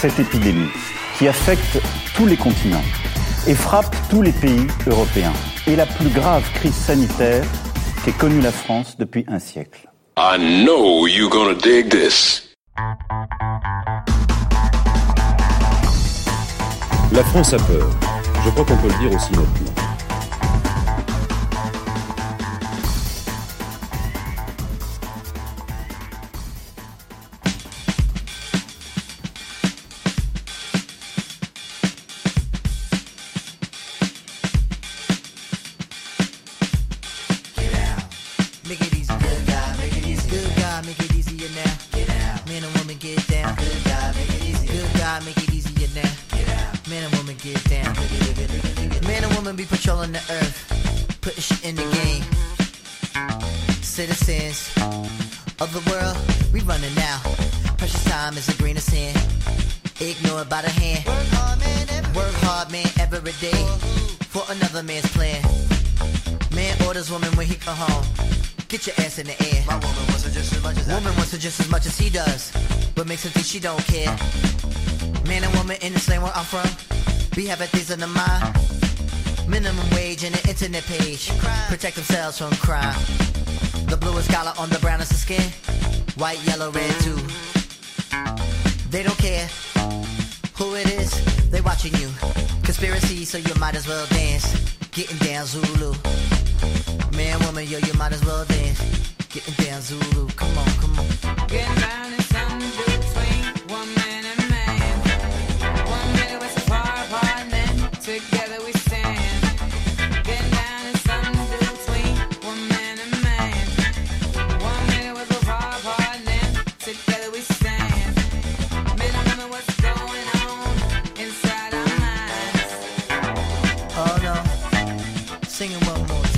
Cette épidémie qui affecte tous les continents et frappe tous les pays européens est la plus grave crise sanitaire qu'ait connue la France depuis un siècle. I know you're gonna dig this. La France a peur. Je crois qu'on peut le dire aussi nettement. get down. Man and woman be patrolling the earth, putting shit in the game. Citizens of the world, we running now. Precious time is a grain of sand, ignored by the hand. Work hard, man, every day for another man's plan. Man orders woman when he come home. Get your ass in the air. My woman wants her just as much as woman wants her just as much as he does, but makes her think she don't care. Man and woman in the same where I'm from. We have things in the mind. Minimum wage and an internet page. Protect themselves from crime. The bluest collar on the brownest of skin. White, yellow, red too. They don't care who it is. They watching you. Conspiracy, so you might as well dance. Getting down Zulu. Man, woman, yo, you might as well dance. Getting down Zulu. Come on, come on. Getting down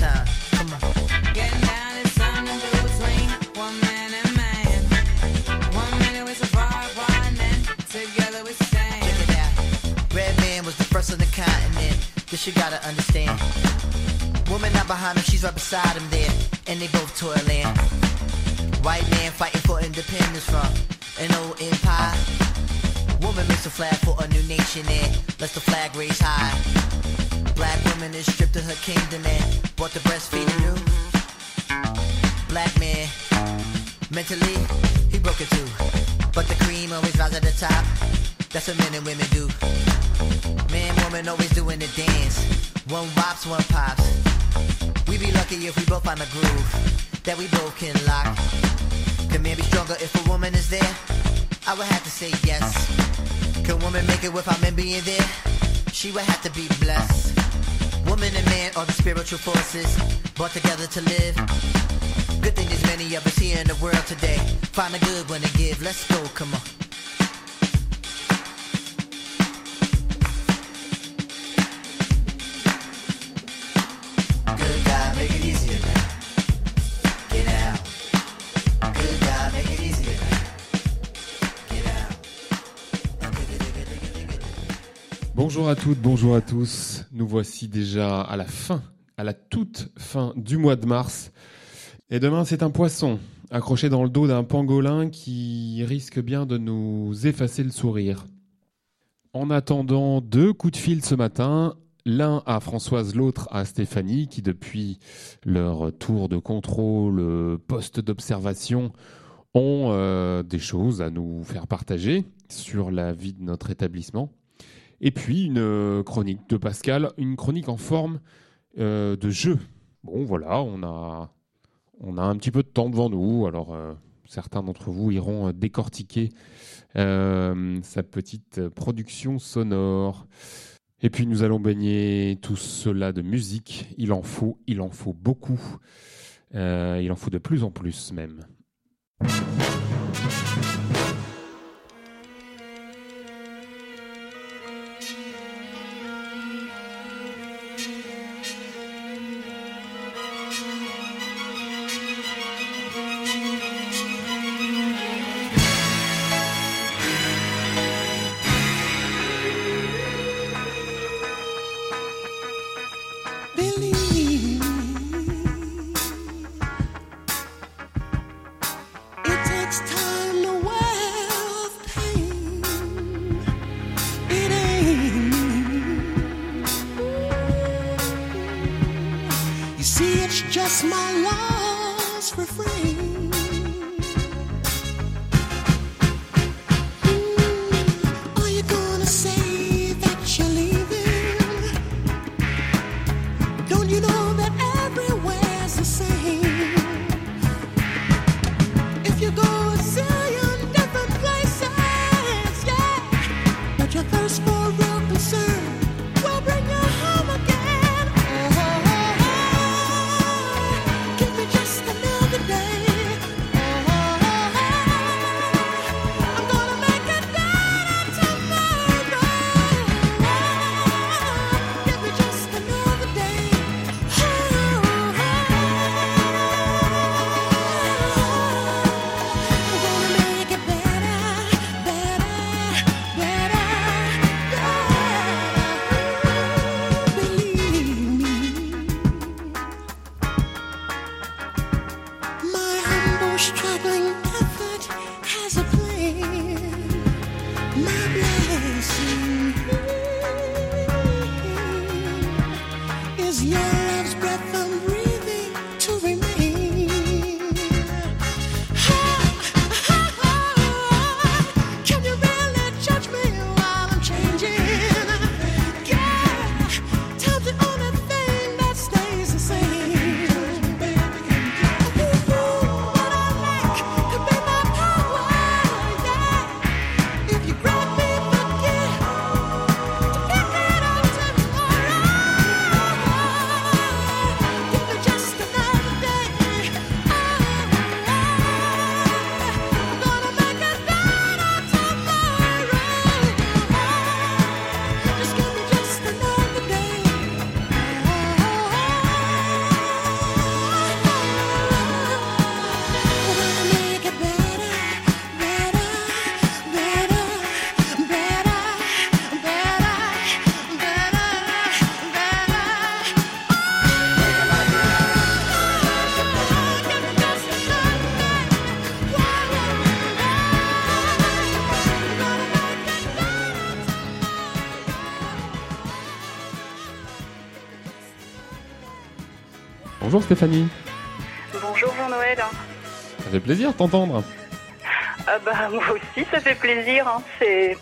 Come on. Red man was the first on the continent. This you gotta understand. Woman not behind him, she's right beside him there, and they both toiling. White man fighting for independence from an old empire. Woman makes a flag for a new nation and lets the flag raise high. Black woman is stripped of her kingdom and brought to breastfeeding new. Black man, mentally, he broke it too. But the cream always rises at the top. That's what men and women do. Man, woman always doing the dance. One wops, one pops. We be lucky if we both find a groove that we both can lock. Can man be stronger if a woman is there? I would have to say yes. Can woman make it without men being there? She would have to be blessed. Woman and man are the spiritual forces brought together to live. Good thing there's many of us here in the world today. Find a good one to give. Let's go, come on. Bonjour à toutes, bonjour à tous. Nous voici déjà à la fin, à la toute fin du mois de mars. Et demain, c'est un poisson accroché dans le dos d'un pangolin qui risque bien de nous effacer le sourire. En attendant, deux coups de fil ce matin. L'un à Françoise, l'autre à Stéphanie, qui depuis leur tour de contrôle, poste d'observation, ont euh, des choses à nous faire partager sur la vie de notre établissement. Et puis une euh, chronique de Pascal, une chronique en forme euh, de jeu. Bon, voilà, on a, on a un petit peu de temps devant nous. Alors, euh, certains d'entre vous iront décortiquer sa petite production sonore. Et puis, nous allons baigner tout cela de musique. Il en faut, il en faut beaucoup. il en faut de plus en plus même. Bonjour Stéphanie. Bonjour Jean-Noël. Ça fait plaisir de t'entendre. Ah bah moi aussi ça fait plaisir. hein. C'est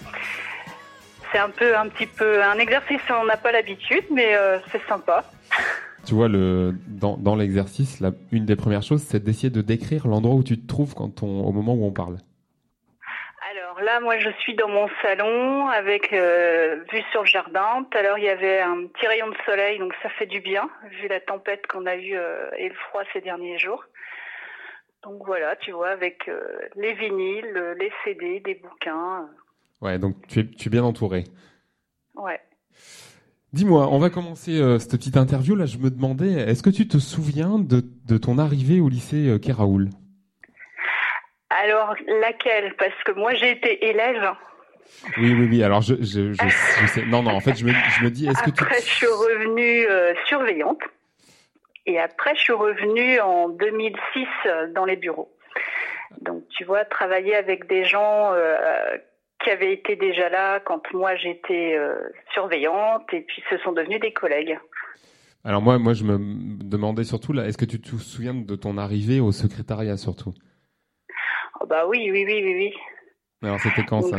c'est un peu un petit peu un exercice on n'a pas l'habitude mais euh, c'est sympa. Tu vois, le, dans, dans l'exercice, une des premières choses, c'est d'essayer de décrire l'endroit où tu te trouves quand on, au moment où on parle. Alors là moi je suis dans mon salon avec euh, vue sur le jardin. Tout à l'heure il y avait un petit rayon de soleil donc ça fait du bien vu la tempête qu'on a eue euh, et le froid ces derniers jours. Donc voilà, tu vois, avec euh, les vinyles, les CD, des bouquins. Ouais, donc tu es, tu es bien entouré. ouais. Dis-moi, on va commencer euh, cette petite interview. Là, je me demandais, est-ce que tu te souviens de, de ton arrivée au lycée euh, Kéraoul? Alors laquelle? Parce que moi j'ai été élève. Oui, oui, oui. Alors, je, je, je, je sais. Non, non, en fait, je me, je me dis, est-ce que tu. Après, je suis revenue euh, surveillante. Et après, je suis revenue en 2006 euh, dans les bureaux. Donc, tu vois, travailler avec des gens euh, qui avaient été déjà là quand moi j'étais surveillante et puis ce sont devenus des collègues. Alors, moi, moi, je me demandais surtout, là, est-ce que tu te souviens de ton arrivée au secrétariat surtout? Bah oui, oui, oui, oui, oui. Alors, c'était quand ça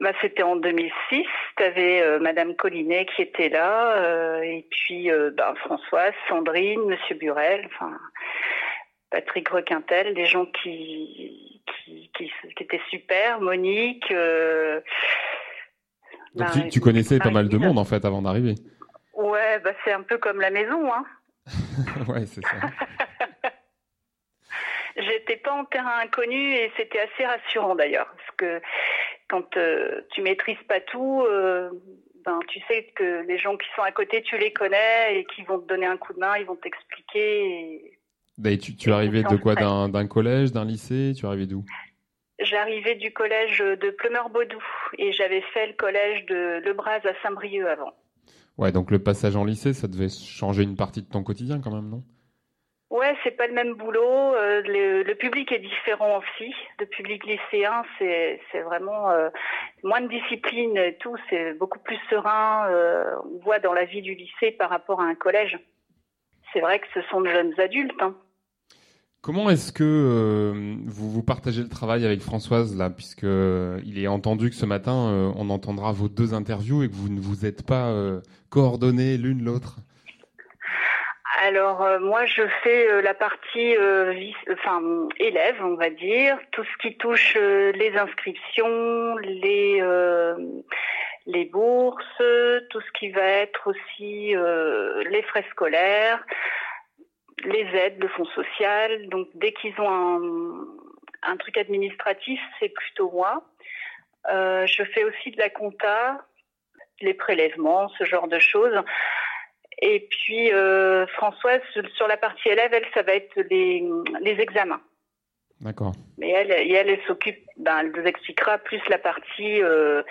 Bah, c'était en 2006. Tu avais Madame Collinet qui était là, euh, et puis euh, bah, Françoise, Sandrine, Monsieur Burel, enfin Patrick Requintel, des gens qui qui, qui, qui étaient super, Monique. euh, Donc, Marie- tu, tu connaissais pas mal de monde, en fait, avant d'arriver. Ouais, bah c'est un peu comme la maison, hein. ouais, c'est ça. J'étais pas en terrain inconnu et c'était assez rassurant d'ailleurs, parce que quand euh, tu maîtrises pas tout, euh, ben tu sais que les gens qui sont à côté, tu les connais et qui vont te donner un coup de main, ils vont t'expliquer. et- Et tu, tu arrivais de quoi? D'un collège, d'un lycée? Tu arrivais d'où? J'arrivais du collège de Plumeur-Baudou et j'avais fait le collège de Lebras à Saint-Brieuc avant. Ouais, donc le passage en lycée, ça devait changer une partie de ton quotidien quand même, non? Ouais, c'est pas le même boulot. euh, le, le public est différent aussi. Le public lycéen, c'est vraiment euh, moins de discipline et tout. C'est beaucoup plus serein. euh, on voit dans la vie du lycée par rapport à un collège. c'est vrai que ce sont de jeunes adultes. hein. Comment est-ce que vous, vous partagez le travail avec Françoise là, puisque il est entendu que ce matin on entendra vos deux interviews et que vous ne vous êtes pas coordonnées l'une l'autre? Alors euh, moi je fais euh, la partie euh, enfin élève on va dire. Tout ce qui touche les inscriptions les bourses tout ce qui va être aussi les frais scolaires les aides le fonds social. Donc dès qu'ils ont un, truc administratif c'est plutôt moi. Je fais aussi de la compta les prélèvements ce genre de choses et puis euh, Françoise, sur la partie élève, elle, ça va être les, les examens. D'accord. Mais elle, et elle, elle s'occupe, ben, elle vous expliquera plus la partie euh,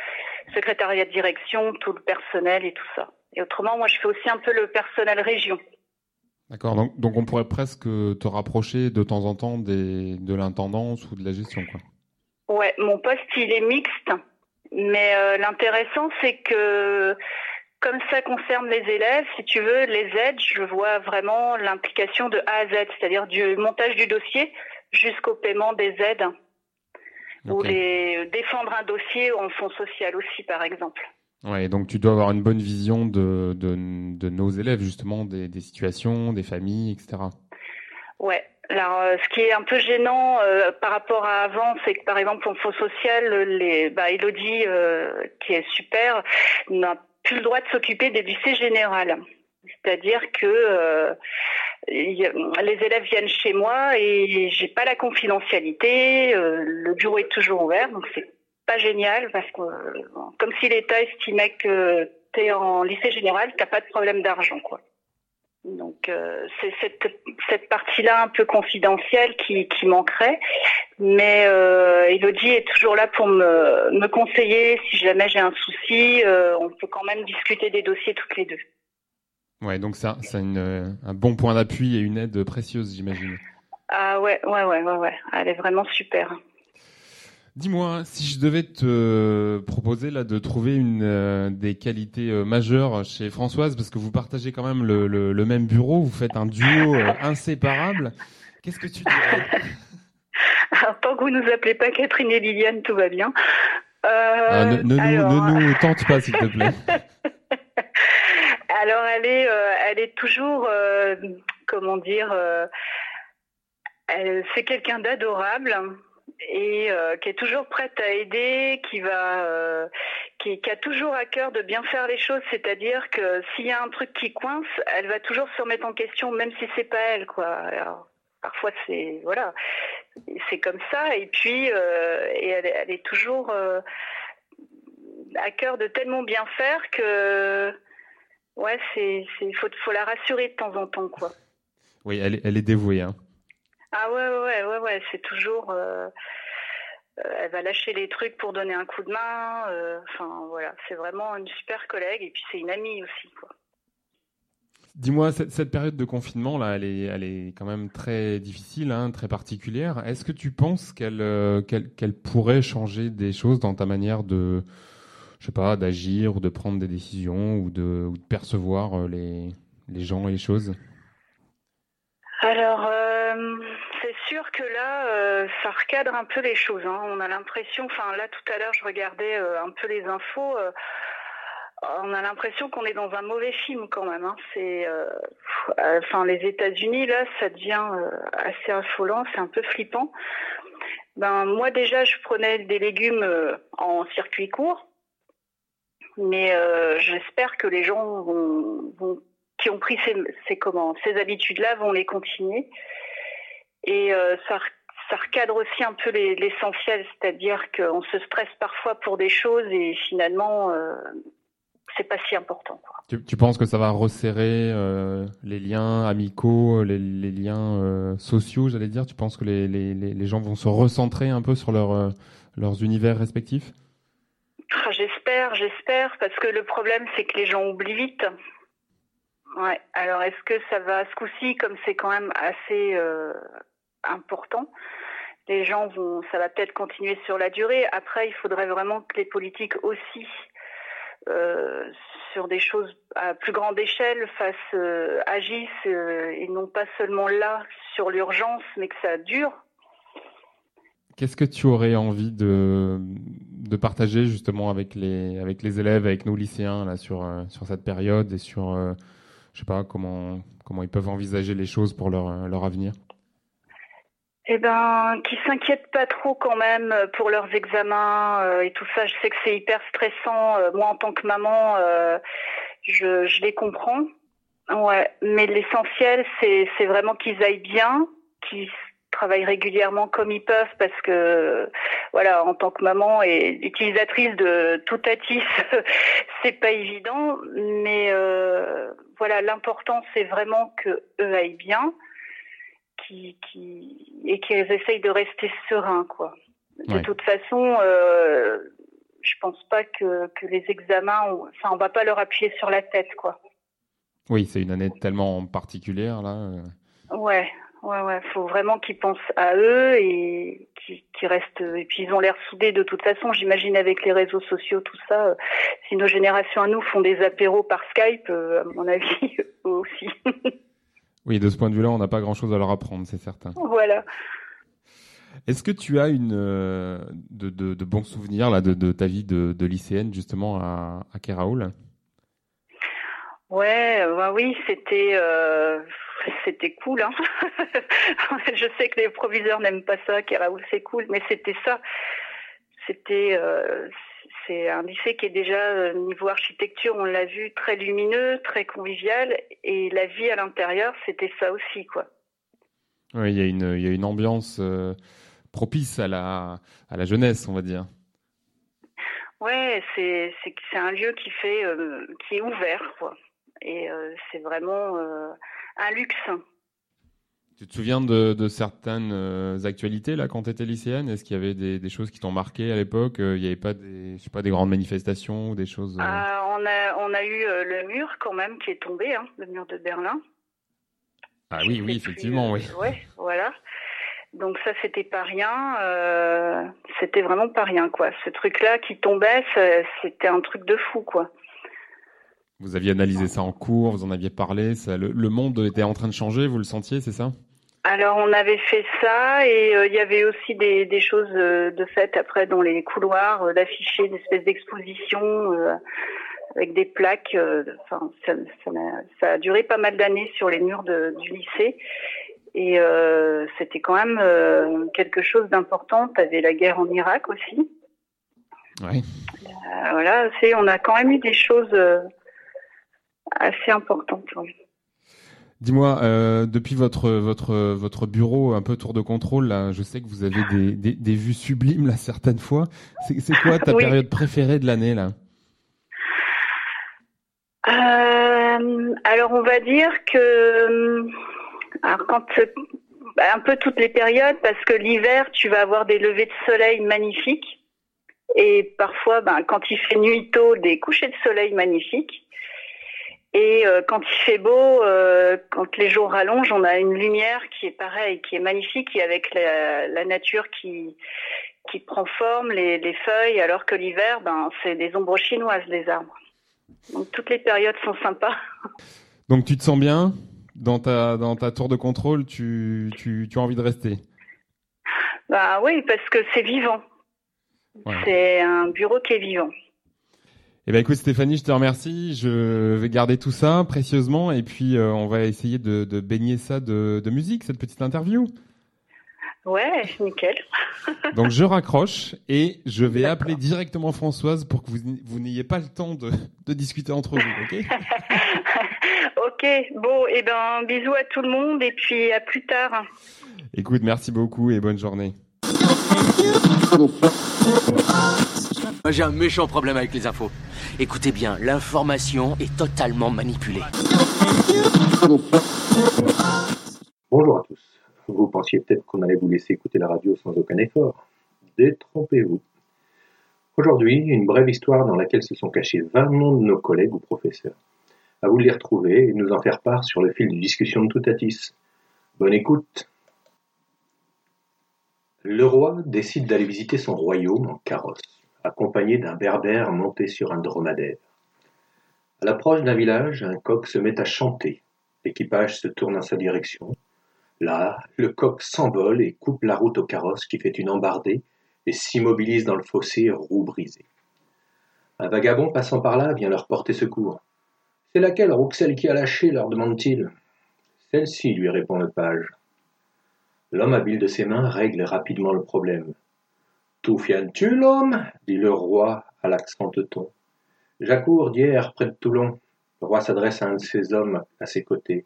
secrétariat de direction, tout le personnel et tout ça. Et autrement, moi, je fais aussi un peu le personnel région. D'accord. Donc, donc on pourrait presque te rapprocher de temps en temps des, de l'intendance ou de la gestion, quoi. Ouais, mon poste, il est mixte. Mais euh, l'intéressant, c'est que comme ça concerne les élèves, si tu veux, les aides, je vois vraiment l'implication de A à Z, c'est-à-dire du montage du dossier jusqu'au paiement des aides. Ou les défendre un dossier en fonds social aussi, par exemple. Ouais, donc tu dois avoir une bonne vision de, de, de nos élèves, justement, des, des situations, des familles, etc. Ouais. Alors, euh, ce qui est un peu gênant euh, par rapport à avant, c'est que par exemple en fonds social, les, bah, Elodie, euh, qui est super, n'a plus le droit de s'occuper des lycées générales. C'est-à-dire que euh, les élèves viennent chez moi et j'ai pas la confidentialité. euh, le bureau est toujours ouvert, donc c'est pas génial parce que euh, comme si l'État estimait que t'es en lycée général, t'as pas de problème d'argent, quoi. Donc euh, c'est cette, cette partie-là un peu confidentielle qui, qui manquerait. Mais euh, Elodie est toujours là pour me, me conseiller si jamais j'ai un souci. euh, on peut quand même discuter des dossiers toutes les deux. Ouais, donc ça, c'est euh, un bon point d'appui et une aide précieuse, j'imagine. Ah ouais, ouais, ouais, ouais, ouais. Elle est vraiment super. Dis-moi, si je devais te proposer là de trouver une euh, des qualités euh, majeures chez Françoise, parce que vous partagez quand même le, le, le même bureau, vous faites un duo euh, inséparable, qu'est-ce que tu dirais Alors, tant que vous nous appelez pas Catherine et Liliane, tout va bien. Ah, ne, ne alors, nous, ne nous tente pas, s'il te plaît. Alors elle est, elle est toujours, comment dire, elle- c'est quelqu'un d'adorable et euh, qui est toujours prête à aider, qui va, euh, qui, a toujours à cœur de bien faire les choses. C'est-à-dire que s'il y a un truc qui coince, elle va toujours se remettre en question, même si c'est pas elle, quoi. Alors, parfois c'est, voilà, c'est comme ça. Et puis, euh, et elle, est toujours à cœur de tellement bien faire que Ouais, c'est, faut, la rassurer de temps en temps, quoi. Oui, elle, elle est dévouée. Hein. Ah ouais, ouais, ouais, ouais, c'est toujours, euh, euh, elle va lâcher les trucs pour donner un coup de main. euh, Enfin, voilà, c'est vraiment une super collègue et puis c'est une amie aussi, quoi. Dis-moi, cette, cette période de confinement là, elle est, elle est quand même très difficile, hein, très particulière. Est-ce que tu penses qu'elle, euh, qu'elle pourrait changer des choses dans ta manière de, je sais pas, d'agir ou de prendre des décisions ou de, ou de percevoir les, les gens et les choses? Alors, euh, c'est sûr que là, euh, ça recadre un peu les choses. hein. On a l'impression, enfin là tout à l'heure, je regardais euh, un peu les infos. euh, on a l'impression qu'on est dans un mauvais film quand même. hein. C'est, euh, euh, enfin les États-Unis là, ça devient euh, assez affolant, c'est un peu flippant. Ben moi déjà, je prenais des légumes euh, en circuit court, mais euh, j'espère que les gens qui ont pris ces, ces, comment, ces habitudes-là vont les continuer. Et euh, ça, ça recadre aussi un peu les- l'essentiel, c'est-à-dire qu'on se stresse parfois pour des choses et finalement, euh, c'est pas si important. Quoi. tu, tu penses que ça va resserrer euh, les liens amicaux, les, les liens euh, sociaux, j'allais dire? Tu penses que les, les, les, gens vont se recentrer un peu sur leur, leurs univers respectifs? Ah, J'espère, j'espère, parce que le problème, c'est que les gens oublient vite. Ouais. Alors, est-ce que ça va ce coup-ci, comme c'est quand même assez euh, important, les gens vont, ça va peut-être continuer sur la durée. Après, il faudrait vraiment que les politiques aussi euh, sur des choses à plus grande échelle euh, agissent euh, et non pas seulement là sur l'urgence, mais que ça dure. Qu'est-ce que tu aurais envie de, partager justement avec les, avec les élèves, avec nos lycéens sur, cette période et sur, je sais pas, comment, comment ils peuvent envisager les choses pour leur, leur avenir? Eh ben, qui s'inquiètent pas trop quand même euh, pour leurs examens euh, et tout ça. Je sais que c'est hyper stressant. Euh, moi, en tant que maman, euh, je, les comprends. Ouais, mais l'essentiel, c'est c'est vraiment qu'ils aillent bien, qu'ils travaillent régulièrement comme ils peuvent, parce que voilà, en tant que maman et utilisatrice de tout Atis, c'est pas évident. Mais euh, voilà, l'important, c'est vraiment que eux aillent bien qui, qui et qu'ils essayent de rester sereins quoi. De Ouais. toute façon, euh, je pense pas que, que les examens, on- enfin on va pas leur appuyer sur la tête quoi. Oui, c'est une année tellement particulière là. euh. Ouais, ouais, ouais. Faut vraiment qu'ils pensent à eux et qu'ils qu'ils restent. Et puis ils ont l'air soudés de toute façon. J'imagine avec les réseaux sociaux, tout ça. euh, Si nos générations à nous font des apéros par Skype, euh, à mon avis, eux aussi. Oui, de ce point de vue-là, on n'a pas grand-chose à leur apprendre, c'est certain. voilà. Est-ce que tu as une euh, de, de, de bons souvenirs là de, de ta vie de, de lycéenne justement à, à Keraoul Ouais, bah oui, c'était euh, c'était cool. Hein je sais que les proviseurs n'aiment pas ça, que Raoul c'est cool, mais c'était ça. C'était euh, c'est un lycée qui est déjà euh, niveau architecture, on l'a vu, très lumineux, très convivial, et la vie à l'intérieur, c'était ça aussi, quoi. Oui, il y a une il y a une ambiance euh, propice à la à la jeunesse, on va dire. Ouais, c'est c'est c'est un lieu qui fait euh, qui est ouvert, quoi. Et euh, c'est vraiment un luxe. Tu te souviens de, de certaines euh, actualités là quand tu étais lycéenne? Est-ce qu'il y avait des, des choses qui t'ont marqué à l'époque? Euh, Il n'y avait pas des je sais pas des grandes manifestations ou des choses euh, Ah, on a on a eu le mur quand même qui est tombé, hein, le mur de Berlin. Ah oui, oui, effectivement, oui. Ouais, voilà. Donc ça, c'était pas rien. euh, c'était vraiment pas rien, quoi. Ce truc-là qui tombait, c'était un truc de fou, quoi. Vous aviez analysé ça en cours, vous en aviez parlé, ça, le, le monde était en train de changer, vous le sentiez, c'est ça? Alors on avait fait ça et euh, il y avait aussi des, des choses euh, de fait après dans les couloirs, euh, d'afficher des espèces d'expositions euh, avec des plaques. euh, Enfin, ça, ça, a duré pas mal d'années sur les murs de- du lycée et euh, c'était quand même euh, quelque chose d'important. T'avais la guerre en Irak aussi. Voilà, c'est on a quand même eu des choses euh, assez importantes. ouais. Dis-moi, euh, depuis votre, votre, votre bureau un peu tour de contrôle, là, je sais que vous avez des, des, des vues sublimes là certaines fois. C'est quoi ta Oui. période préférée de l'année là? Euh, alors on va dire que euh, alors quand un peu toutes les périodes parce que l'hiver tu vas avoir des levées de soleil magnifiques et parfois ben, quand il fait nuit tôt des couchers de soleil magnifiques et euh, quand il fait beau euh, quand les jours rallongent on a une lumière qui est pareille qui est magnifique et avec la, la nature qui qui prend forme les, les feuilles alors que l'hiver ben c'est des ombres chinoises les arbres donc toutes les périodes sont sympas. Donc tu te sens bien dans ta, dans ta tour de contrôle, tu, tu, tu as envie de rester? Bah oui, parce que c'est vivant. Ouais. C'est un bureau qui est vivant. Eh ben écoute Stéphanie, je te remercie. Je vais garder tout ça précieusement et puis euh, on va essayer de, de baigner ça de, de musique, cette petite interview. Ouais, nickel. Donc je raccroche et je vais appeler directement Françoise pour que vous, vous n'ayez pas le temps de, de discuter entre vous, ok? Ok, bon, et ben bisous à tout le monde et puis à plus tard. Écoute, merci beaucoup et bonne journée. J'ai un méchant problème avec les infos. Écoutez bien, l'information est totalement manipulée. Bonjour à tous. Vous pensiez peut-être qu'on allait vous laisser écouter la radio sans aucun effort. Détrompez-vous. Aujourd'hui, une brève histoire dans laquelle se sont cachés 20 noms de nos collègues ou professeurs. À vous de les retrouver et de nous en faire part sur le fil de discussion de Toutatis. Bonne écoute. Le roi décide d'aller visiter son royaume en carrosse, accompagné d'un berbère monté sur un dromadaire. À l'approche d'un village, un coq se met à chanter. L'équipage se tourne en sa direction. Là, le coq s'envole et coupe la route au carrosse qui fait une embardée et s'immobilise dans le fossé, roue brisée. Un vagabond passant par là vient leur porter secours. C'est laquelle Rouxel qui a lâché? leur demande-t-il. Celle-ci, lui répond le page. L'homme habile de ses mains règle rapidement le problème. Tout viens-tu, l'homme dit le roi à l'accent teuton. J'accours d'hier près de Toulon. Le roi s'adresse à un de ses hommes à ses côtés.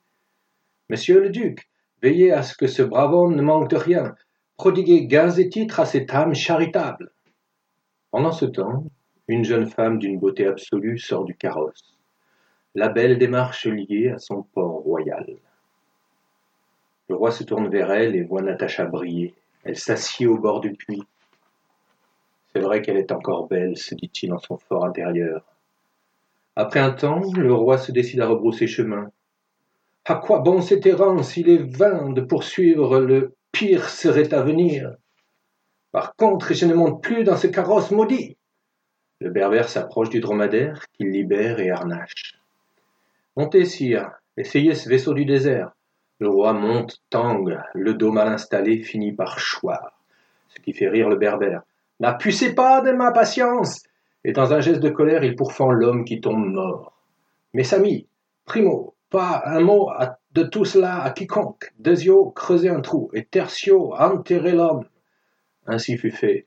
Monsieur le duc, veillez à ce que ce brave homme ne manque de rien. Prodiguez gains et titres à cette âme charitable. Pendant ce temps, une jeune femme d'une beauté absolue sort du carrosse. La belle démarche liée à son port royal. Le roi se tourne vers elle et voit Natacha briller. Elle s'assied au bord du puits. C'est vrai qu'elle est encore belle, se dit-il en son fort intérieur. Après un temps, le roi se décide à rebrousser chemin. À quoi bon cette errance Il est vain de poursuivre, le pire serait à venir? Par contre, je ne monte plus dans ce carrosse maudit. Le berbère s'approche du dromadaire, qu'il libère et harnache. Montez, sire, essayez ce vaisseau du désert. Le roi monte, tangue, le dos mal installé finit par choir, ce qui fait rire le berbère. N'appucez pas de ma patience Et dans un geste de colère, il pourfend l'homme qui tombe mort. Mes amis, primo, pas un mot de tout cela à quiconque. Deuxio, creusez un trou, et tertio, enterrez l'homme. Ainsi fut fait.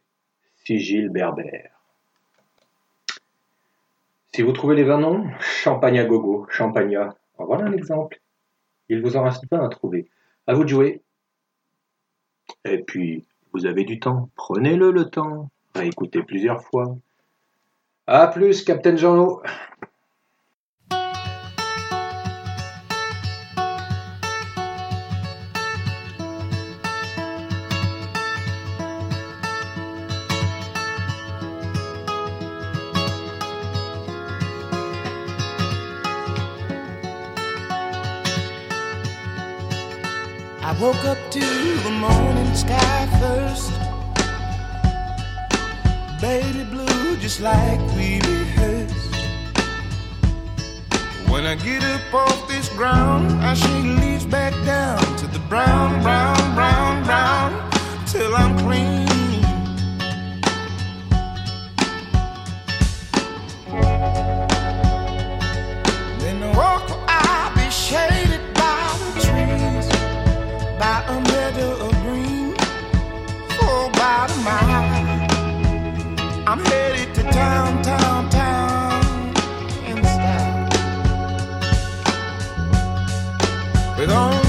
Sigil berbère. Si vous trouvez les vingt noms, champagne à gogo, champagna. En voilà un exemple. Il vous en reste pas à trouver. À vous de jouer. Et puis, vous avez du temps. Prenez-le le temps. Réécoutez plusieurs fois. À plus, Captain to Baby blue, just like we rehearsed. When I get up off this ground, I shake leaves back down to the brown, brown, brown, brown, till I'm clean. Then the walk I'll be shaded by the trees by a meadow of green for about a mile. I'm headed to town, town, town. In style. With all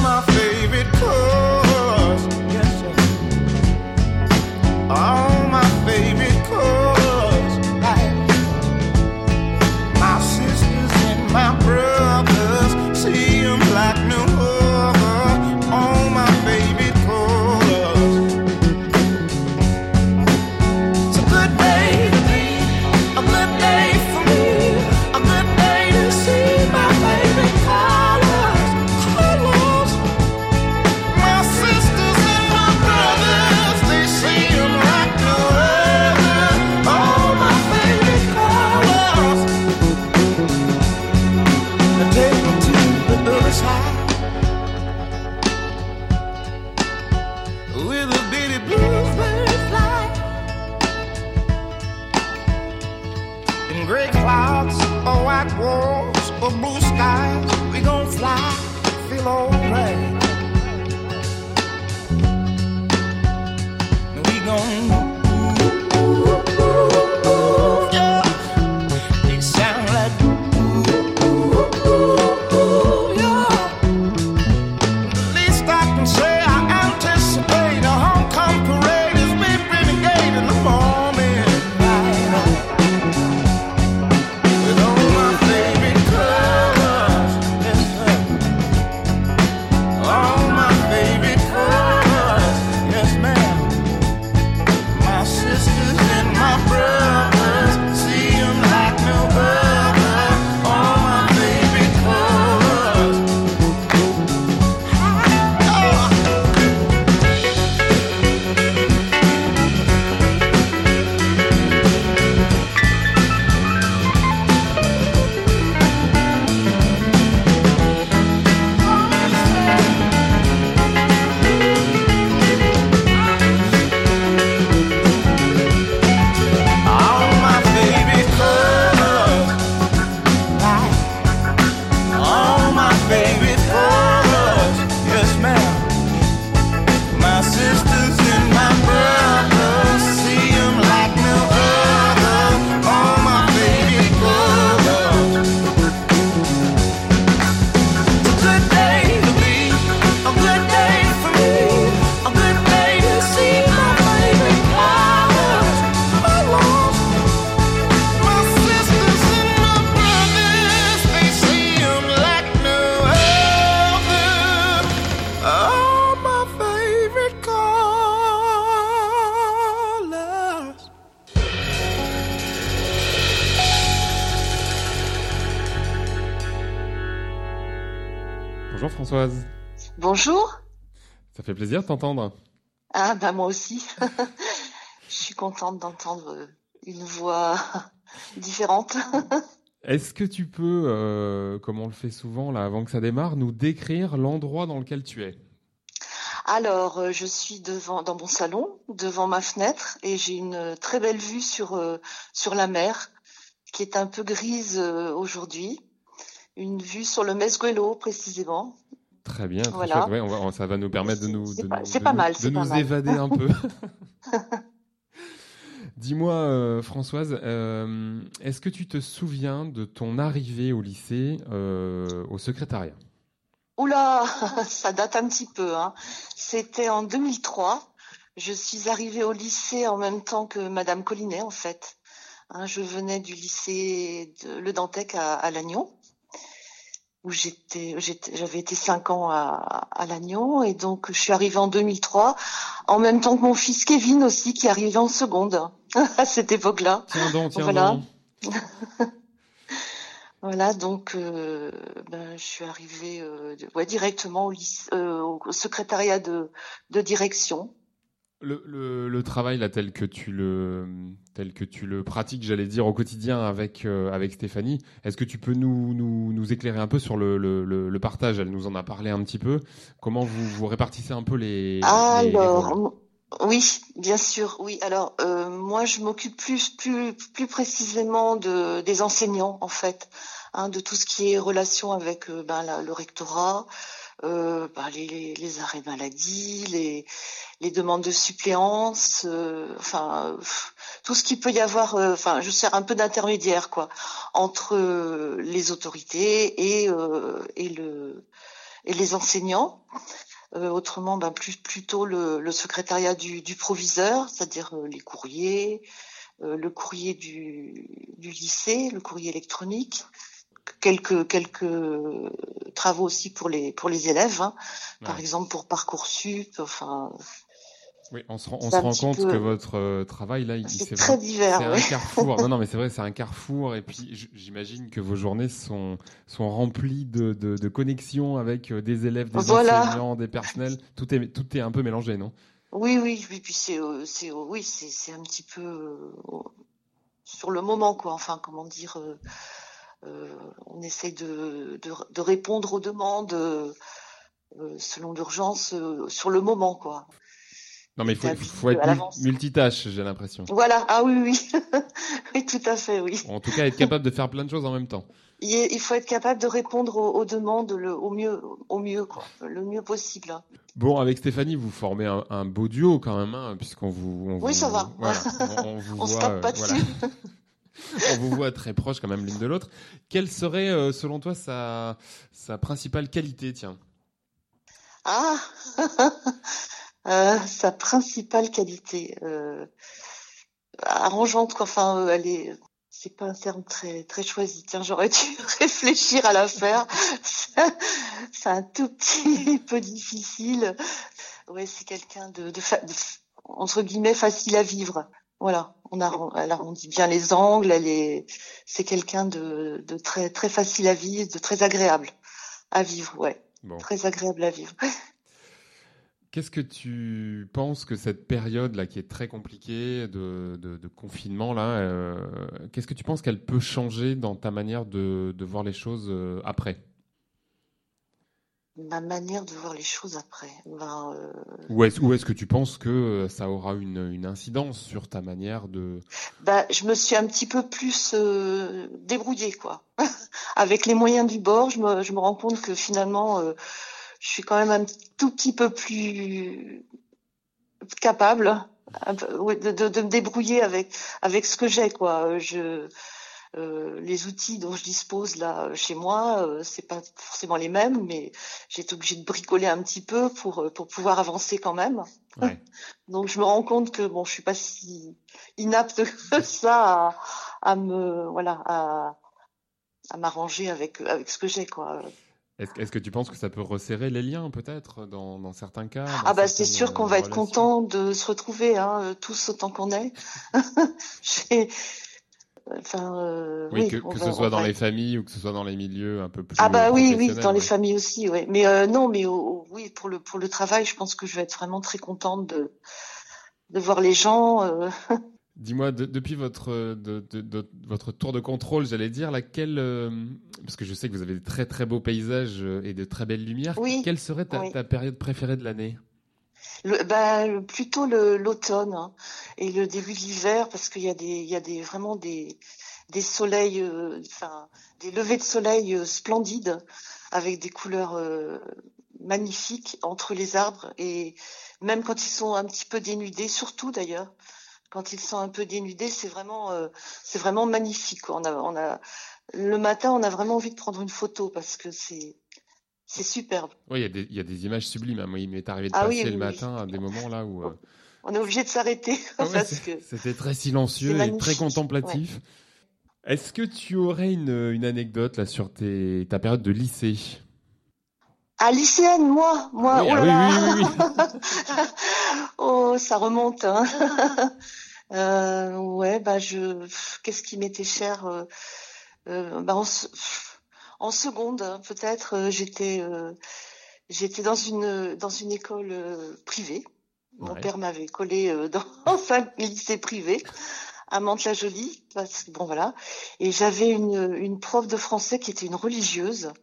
Françoise. Bonjour. Ça fait plaisir de t'entendre. Ah bah moi aussi. Je suis contente d'entendre une voix différente. Est-ce que tu peux, euh, comme on le fait souvent là avant que ça démarre, nous décrire l'endroit dans lequel tu es? Alors, euh, je suis devant dans mon salon, devant ma fenêtre, et j'ai une très belle vue sur euh, sur la mer, qui est un peu grise euh, aujourd'hui. Une vue sur le Mesguelo précisément. Très bien, très Voilà. chouette. Ouais, on va- ça va nous permettre de nous, de pas- nous- c'est de pas nous- mal, de c'est pas nous mal. évader un peu. Dis-moi, euh, Françoise, euh, est-ce que tu te souviens de ton arrivée au lycée, euh, au secrétariat? Oula, ça date un petit peu. Hein. C'était en 2003. Je suis arrivée au lycée en même temps que Madame Collinet, en fait. Hein, je venais du lycée de Le Dantec à, à Lannion, où j'étais, j'étais- j'avais été cinq ans à, à Lannion, et donc je suis arrivée en 2003, en même temps que mon fils Kevin aussi, qui arrivait en seconde à cette époque-là. Tiens donc, tiens Voilà. donc. Voilà, donc euh, ben, je suis arrivée euh, ouais, directement au, lycée- euh, au secrétariat de, de direction. Le, le, le travail là tel que tu le tel que tu le pratiques, j'allais dire au quotidien avec euh, avec Stéphanie. Est-ce que tu peux nous, nous, nous éclairer un peu sur le, partage? Elle nous en a parlé un petit peu. Comment vous vous répartissez un peu les, les- les Alors, oui, bien sûr, oui. Alors, euh, moi, je m'occupe plus, plus, plus précisément de, des enseignants, en fait, hein, de tout ce qui est relation avec euh, ben, la- le rectorat, euh, ben, les, les, arrêts maladie, les, les demandes de suppléance, euh, enfin, tout ce qu'il peut y avoir. euh, Enfin, je sers un peu d'intermédiaire, quoi, entre euh, les autorités et, euh, et le et les enseignants. Autrement, ben plus plutôt le, le secrétariat du, du proviseur, c'est-à-dire les courriers, le courrier du, du lycée, le courrier électronique, quelques quelques travaux aussi pour les pour les élèves, hein. par exemple pour parcoursup, enfin Oui, on se rend, on se rend compte peu- que votre euh, travail là, C'est très vrai- divers, C'est un carrefour. Non, non, mais c'est vrai, c'est un carrefour. Et puis, j'imagine que vos journées sont sont remplies de de, de connexions avec euh, des élèves, des Voilà. enseignants, des personnels. Tout est tout est un peu mélangé, non? Oui, oui, oui, puis c'est, euh, c'est, oui, c'est, c'est un petit peu sur le moment, quoi. Enfin, comment dire, euh, on essaye de, de, de répondre aux demandes euh, euh, selon l'urgence euh, sur le moment, quoi. Non, mais il faut, être multitâche, j'ai l'impression. Voilà. Ah oui, oui, oui, tout à fait, oui. En tout cas, être capable de faire plein de choses en même temps. Il, faut être capable de répondre aux, aux demandes le, au mieux, au mieux, quoi, le mieux possible. Bon, avec Stéphanie, vous formez un, un beau duo quand même, hein, puisqu'on vous. On Oui, vous- ça va. Voilà, on, on vous On se tape pas euh, voilà. on vous voit très proches quand même l'une de l'autre. Quelle serait, euh, selon toi, sa, principale qualité, tiens? Ah, Euh, sa principale qualité, euh, arrangeante quoi. Enfin, euh, elle est, c'est pas un terme très très choisi. Tiens, j'aurais dû réfléchir à l'affaire. C'est- un tout petit peu difficile. Ouais, c'est quelqu'un de, de, entre guillemets facile à vivre. Voilà, on arrond- elle arrondit bien les angles. Elle est, c'est quelqu'un de, de très très facile à vivre, de très agréable à vivre. Ouais, Bon. très agréable à vivre. Qu'est-ce que tu penses que cette période là qui est très compliquée de, de, de confinement là, euh, qu'est-ce que tu penses qu'elle peut changer dans ta manière de, de voir les choses euh, après? Ma manière de voir les choses après. Ben, euh, Ou est-ce est-ce que tu penses que euh, ça aura une, une incidence sur ta manière de ben, je me suis un petit peu plus euh, débrouillée, quoi. Avec les moyens du bord, je me, je me rends compte que finalement, euh, je suis quand même un tout petit peu plus capable de, de, de me débrouiller avec avec ce que j'ai, quoi. Je les outils dont je dispose là chez moi, euh, c'est pas forcément les mêmes, mais j'ai été obligée de bricoler un petit peu pour euh, pour pouvoir avancer quand même. Ouais. Donc je me rends compte que bon, je suis pas si inapte que ça à, à me voilà à, à m'arranger avec avec ce que j'ai quoi. Est-ce, que tu penses que ça peut resserrer les liens peut-être dans, dans certains cas dans Ah bah c'est sûr qu'on euh, va être content de se retrouver hein, tous autant qu'on est. J'ai- Enfin, euh, Oui, oui, que, on que va- ce soit dans va- les familles ou que ce soit dans les milieux un peu plus Ah bah oui, oui, dans les familles aussi, ouais. Mais euh, non, mais oui, pour le pour le travail, je pense que je vais être vraiment très contente de de voir les gens. euh. Dis-moi, de- depuis votre, de, de- de- votre tour de contrôle, j'allais dire, laquelle, parce que je sais que vous avez de très très beaux paysages et de très belles lumières, Oui, quelle serait ta, oui. ta période préférée de l'année? Le- plutôt l'automne hein, et le début de l'hiver parce qu'il y a des il y a des vraiment des des soleils, euh, enfin des levées de soleil euh, splendides avec des couleurs euh, magnifiques entre les arbres et même quand ils sont un petit peu dénudés, surtout d'ailleurs quand ils sont un peu dénudés, c'est vraiment c'est vraiment magnifique. On a on a le matin, on a vraiment envie de prendre une photo parce que c'est c'est superbe. Oui, il y, a des- il y a des images sublimes. hein. Moi, il m'est arrivé de Ah passer oui, oui, le oui. matin à des moments là où euh, On est obligé de s'arrêter ah ouais, c'était très silencieux et très contemplatif. Est-ce que tu aurais une, une anecdote là sur tes, ta période de lycée? Ah, lycéenne, moi, moi, Oui, oh ah là oh, ça remonte, hein. Euh, ouais, bah je, qu'est-ce qui m'était cher euh, bah se- pff, en seconde, peut-être, euh, j'étais, euh, j'étais dans une dans une école euh, privée. Mon Ouais. père m'avait collé dans un lycée privé à Mantes-la-Jolie, parce que bon voilà. Et j'avais une une prof de français qui était une religieuse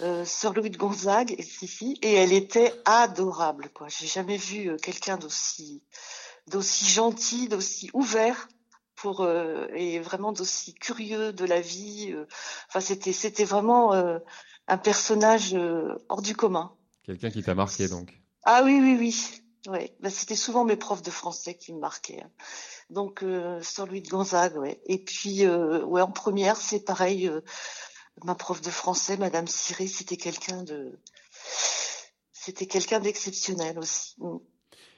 euh, Sœur Louis de Gonzague, et elle était adorable, quoi. J'ai jamais vu quelqu'un d'aussi, d'aussi gentil, d'aussi ouvert pour euh, et vraiment d'aussi curieux de la vie. euh. Enfin, c'était, c'était vraiment euh, un personnage hors du commun. Quelqu'un qui t'a marqué donc Ah oui, oui, oui. Ouais. Bah, c'était souvent mes profs de français qui me marquaient. hein. Donc, Sœur Louis de Gonzague, ouais. Et puis, ouais, en première, c'est pareil. ma prof de français, Madame Ciré, c'était quelqu'un de, c'était quelqu'un d'exceptionnel aussi.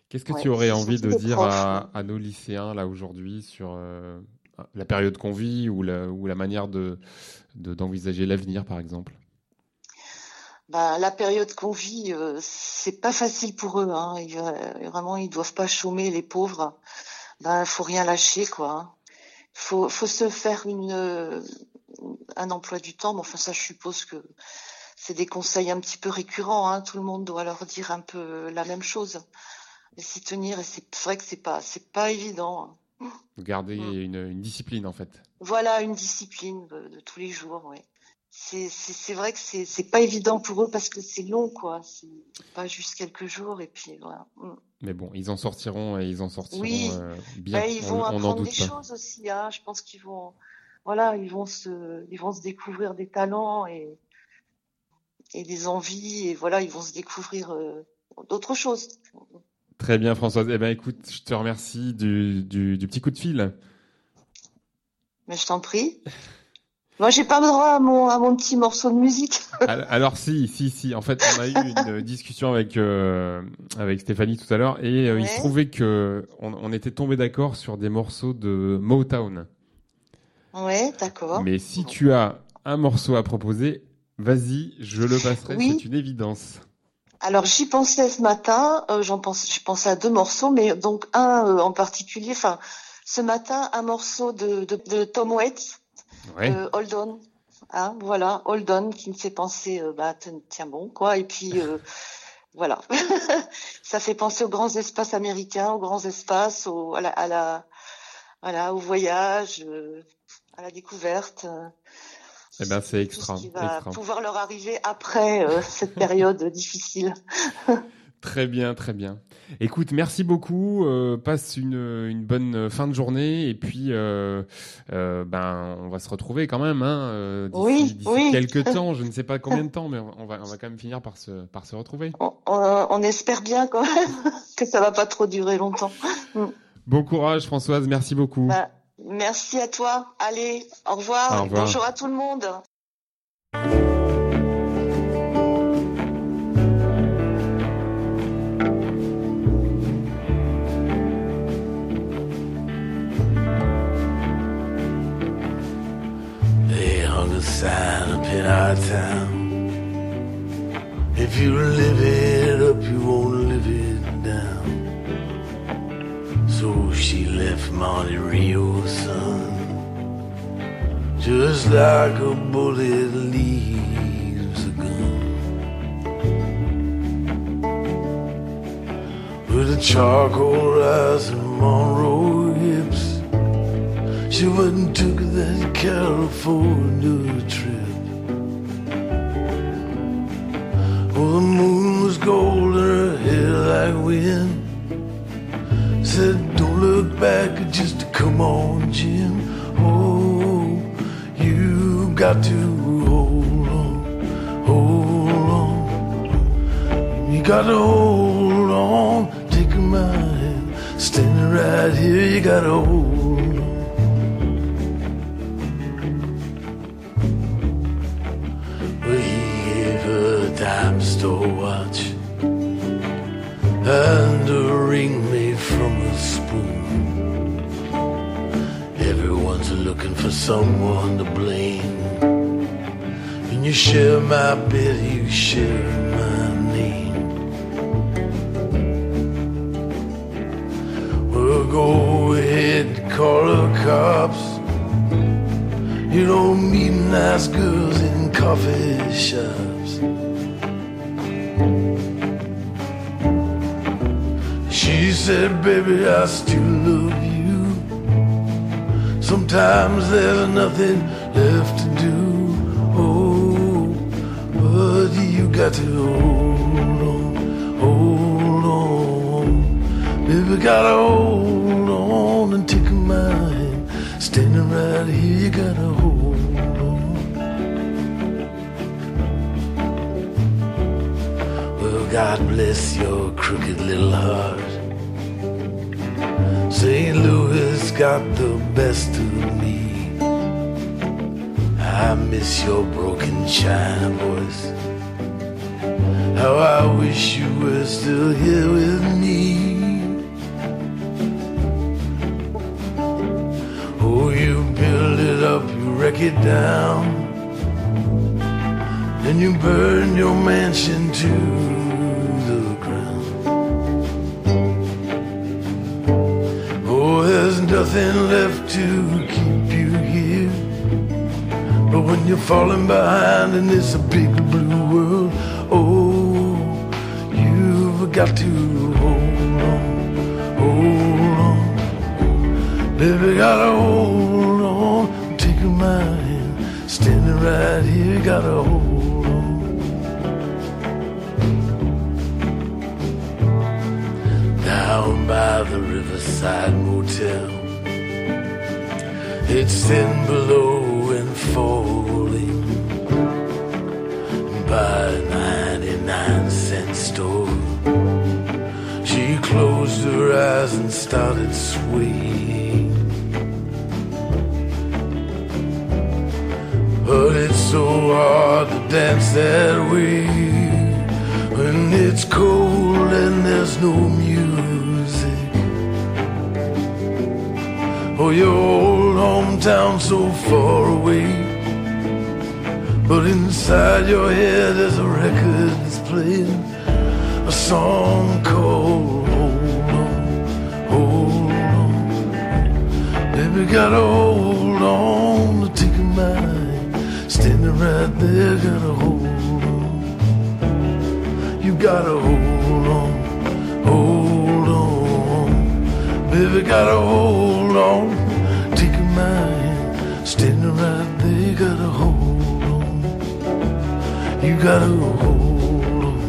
Qu'est-ce que Ouais, tu aurais envie de dire à, à nos lycéens là aujourd'hui sur euh, la période qu'on vit ou la, ou la manière de de- d'envisager l'avenir par exemple? Ben, la période qu'on vit, euh, c'est pas facile pour eux. Hein. Ils, euh, vraiment, ils doivent pas chômer, les pauvres. Ben, faut rien lâcher, quoi. hein. Faut, faut se faire une, euh, un emploi du temps. Mais enfin, ça, je suppose que c'est des conseils un petit peu récurrents. Hein. Tout le monde doit leur dire un peu la même chose. S'y tenir. Et c'est vrai que c'est pas, c'est pas évident. hein. Garder Mm. une, une discipline en fait. Voilà, une discipline de, de tous les jours, ouais. C'est, vrai que c'est, pas évident pour eux parce que c'est long, quoi. C'est pas juste quelques jours et puis voilà. Mm. Mais bon, ils en sortiront et ils en sortiront Oui. euh, bien. Ben, ils on, vont on apprendre des pas. choses aussi, hein. Je pense qu'ils vont, voilà, ils vont se, ils vont se découvrir des talents et, et des envies et voilà, ils vont se découvrir euh, d'autres choses. Très bien, Françoise. Eh ben, écoute, je te remercie du, du, du petit coup de fil. Mais je t'en prie. Moi, j'ai pas le droit à mon, à mon petit morceau de musique. Alors, alors, si, si, si. En fait, on a eu une discussion avec euh, avec Stéphanie tout à l'heure et euh, il se trouvait que on, on était tombé d'accord sur des morceaux de Motown. Ouais, d'accord. Mais si tu as un morceau à proposer, vas-y, je le passerai. Oui. C'est une évidence. Alors j'y pensais ce matin, euh, j'en pense, j'ai pensé à deux morceaux, mais donc un euh, en particulier. Enfin, ce matin, un morceau de, de, de Tom Waits, Ouais. euh, Hold On. Hein, voilà, Hold On, qui me fait penser, euh, bah tiens tiens bon quoi. Et puis euh, voilà, ça fait penser aux grands espaces américains, aux grands espaces, au, à la, à la, voilà, au voyage, euh, à la découverte. Euh, Eh ben, c'est tout extra, ce qui va extra. pouvoir leur arriver après euh, cette période difficile. Très bien, très bien. Écoute, merci beaucoup. euh, passe une, une bonne fin de journée et puis euh, euh, ben on va se retrouver quand même hein, euh, Oui, oui. quelques temps. Je ne sais pas combien de temps, mais on va on va quand même finir par se par se retrouver. on, on espère bien quand même que ça va pas trop durer longtemps. Bon courage, Françoise. Merci beaucoup. Bah, merci à toi. Allez, au revoir. Au revoir. Bonjour à tout le monde. They hung a sign up in our town. If you live it she left Monte Rio, son. just like a bullet leaves a gun. With a charcoal eyes and Monroe hips, she and took that California trip. Oh, the moon was gold and her hair like wind. Said, back, just come on, Jim. Oh, you got to hold on, hold on. You got to hold on, take my hand, standing right here. You got to hold on. Well, he gave her a dime store watch and a ring looking for someone to blame. When you share my bed, you share my name. Well, go ahead, call the cops. You don't meet nice girls in coffee shops. She said, baby, I still love you. Sometimes there's nothing left to do. Oh, but you got to hold on, hold on. Baby, gotta hold on and take my hand. Standing right here, you gotta hold on. Well, God bless your crooked little heart. Got the best of me. I miss your broken china voice. How I wish you were still here with me. Oh, you build it up, you wreck it down. Then you burn your mansion to nothing left to keep you here. But when you're falling behind and it's a big blue world, oh, you've got to hold on, hold on. Baby, gotta hold on, take my hand, standing right here, gotta hold on. Down by the Riverside Motel, it's thin below and falling by a 99 cent store. She closed her eyes and started swaying. But it's so hard to dance that way when it's cold and there's no music. Oh, your old hometown so far away. But inside your head there's a record that's playing a song called Hold On, Hold On. Baby, gotta hold on to take my hand. Standing right there, gotta hold on. You gotta hold on, hold. Baby, gotta hold on. Take my hand. Standing right there, gotta hold on. You gotta hold on,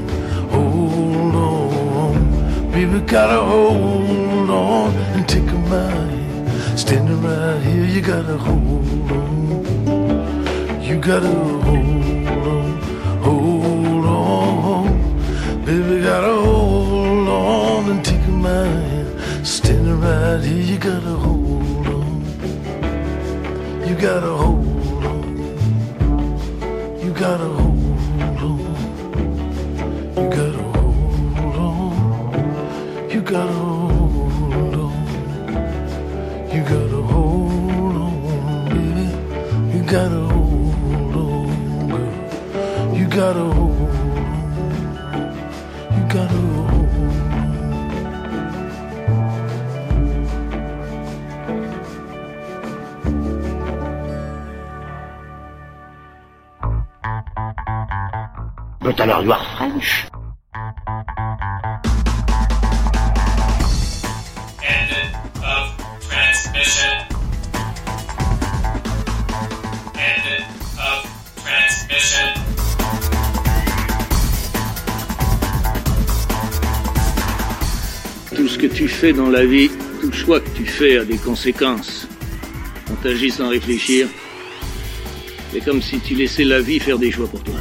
hold on. Baby, gotta hold on and take my hand. Standing right here, you gotta hold on. You gotta hold You gotta hold dans la vie, tout choix que tu fais a des conséquences. On t'agit sans réfléchir. C'est comme si tu laissais la vie faire des choix pour toi.